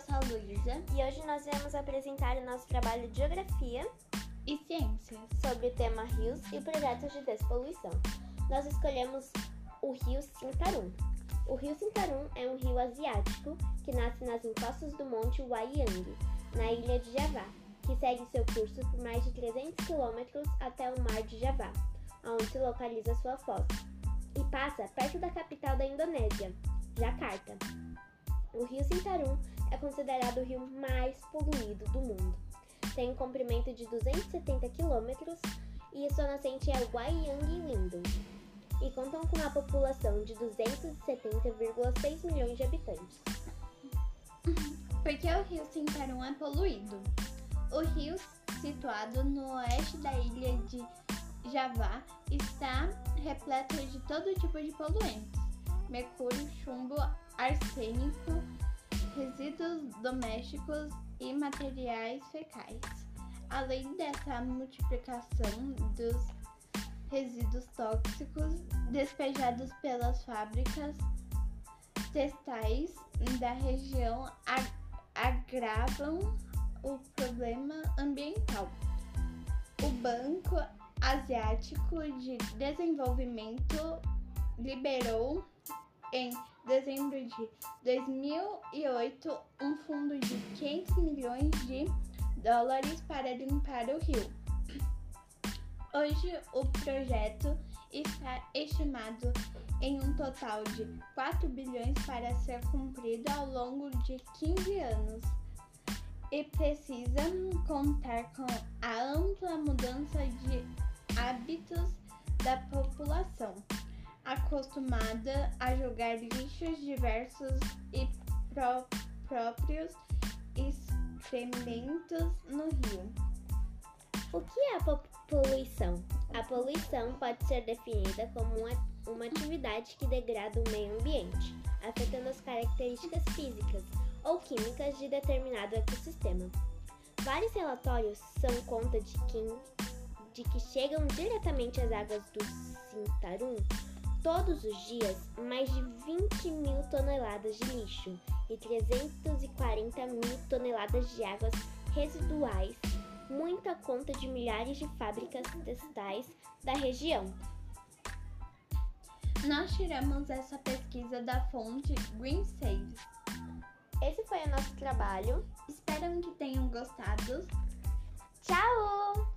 sou a Luísa e hoje nós vamos apresentar o nosso trabalho de Geografia e Ciências sobre o tema rios e projetos de despoluição. Nós escolhemos o rio Sintarum. O rio Sintarum é um rio asiático que nasce nas encostas do Monte Wayang, na ilha de Javá, que segue seu curso por mais de 300 quilômetros até o Mar de Javá, onde se localiza sua foz, e passa perto da capital da Indonésia, Jakarta. O rio Sintarum é considerado o rio mais poluído do mundo. Tem um comprimento de 270 quilômetros e sua nascente é o Wayang Lindo. E contam com uma população de 270,6 milhões de habitantes. Por que o rio Sintarum é poluído? O rio, situado no oeste da ilha de Javá, está repleto de todo tipo de poluentes: mercúrio, chumbo, arsênico, resíduos domésticos e materiais fecais. Além dessa multiplicação dos resíduos tóxicos despejados pelas fábricas textais da região agravam o problema ambiental. O Banco Asiático de Desenvolvimento liberou em dezembro de 2008 um fundo de 500 milhões de dólares para limpar o rio. Hoje, o projeto está estimado em um total de 4 bilhões para ser cumprido ao longo de 15 anos e precisa contar com a ampla mudança de hábitos da população acostumada a jogar lixos diversos e pró próprios excrementos no rio. O que é a poluição? A poluição pode ser definida como uma, uma atividade que degrada o meio ambiente, afetando as características físicas ou químicas de determinado ecossistema. Vários relatórios são conta de que, de que chegam diretamente às águas do Sintarum Todos os dias, mais de 20 mil toneladas de lixo e 340 mil toneladas de águas residuais, muita conta de milhares de fábricas textais da região. Nós tiramos essa pesquisa da fonte Green Saves. Esse foi o nosso trabalho. Espero que tenham gostado. Tchau! Tchau!